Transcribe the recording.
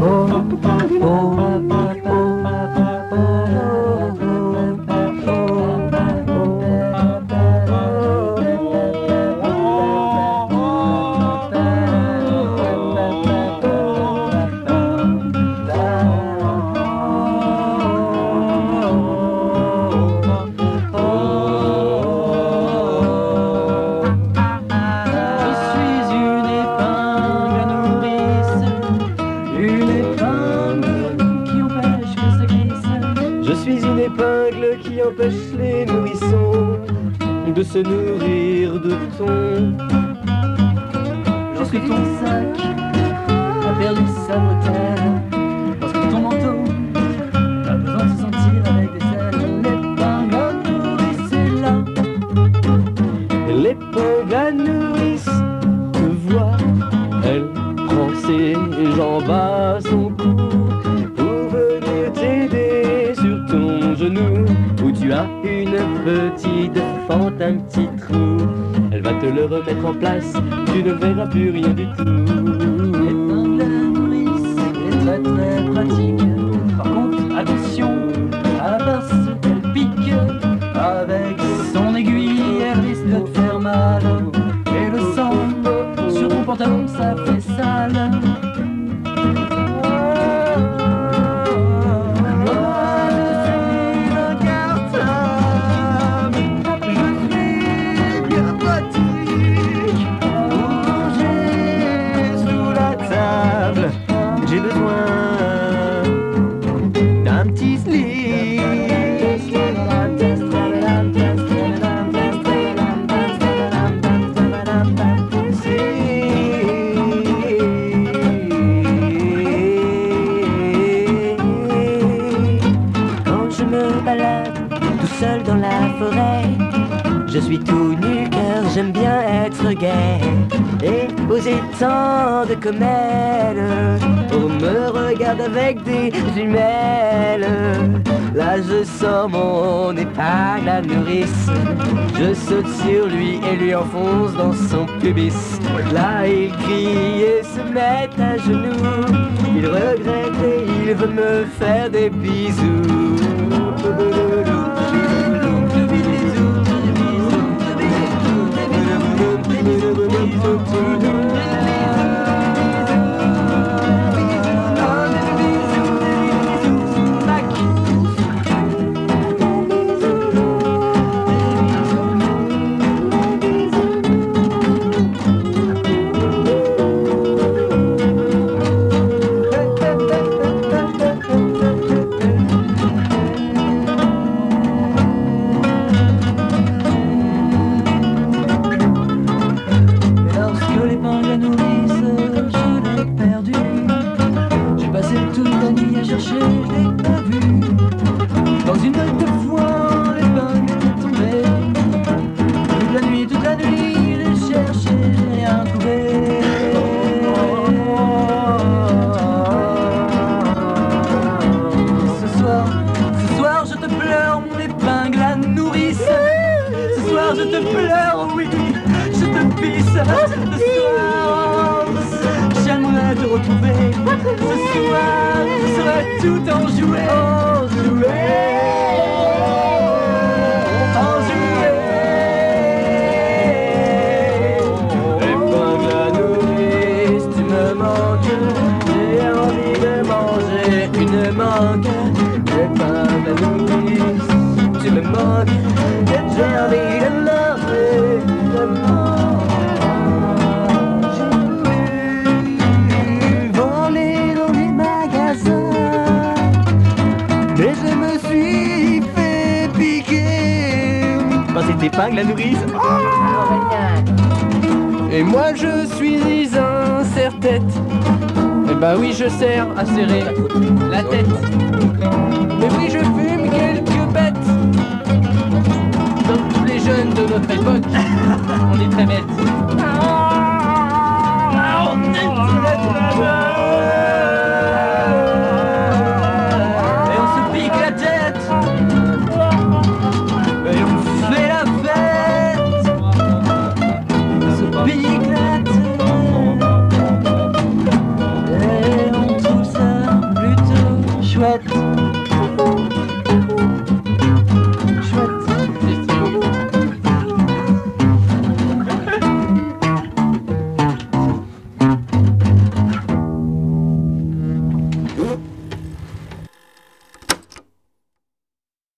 oh, oh, oh. l'épingle qui empêche les nourrissons de se nourrir de thon. Lorsque ton sac a perdu sa beauté, lorsque ton manteau a besoin de se sentir avec des selles, l'épingle à nourrice est là. L'épingle à nourrice te voit, elle prend ses jambes à son cou. où tu as une petite fente, un petit trou. Elle va te le remettre en place, tu ne verras plus rien du tout. C'est très très pratique. Je suis tout nu car j'aime bien être gay Et poser tant de comètes On me regarde avec des jumelles. Là je sors mon épingle à nourrice. Je saute sur lui et lui enfonce dans son pubis. Là il crie et se met à genoux. Il regrette et il veut me faire des bisous. voir les bugs tomber. Toute la nuit, toute la nuit, j'ai cherché, j'ai rien trouvé. Ce soir, ce soir, je te pleure, mon épingle la nourrice. Ce soir, je te pleure, oui, je te pisse. Ce soir, j'aimerais te retrouver. Ce soir, je serai tout enjoué. Joué. manques. Tu me manques j'ai envie de magasins, je me suis fait piquer. Bah, Par cette épingle, la nourrice. Ah et moi je suis un serre-tête bah oui, je sers à serrer la tête. Mais oui, je fume quelques bêtes. Comme tous les jeunes de notre époque, on est très bêtes.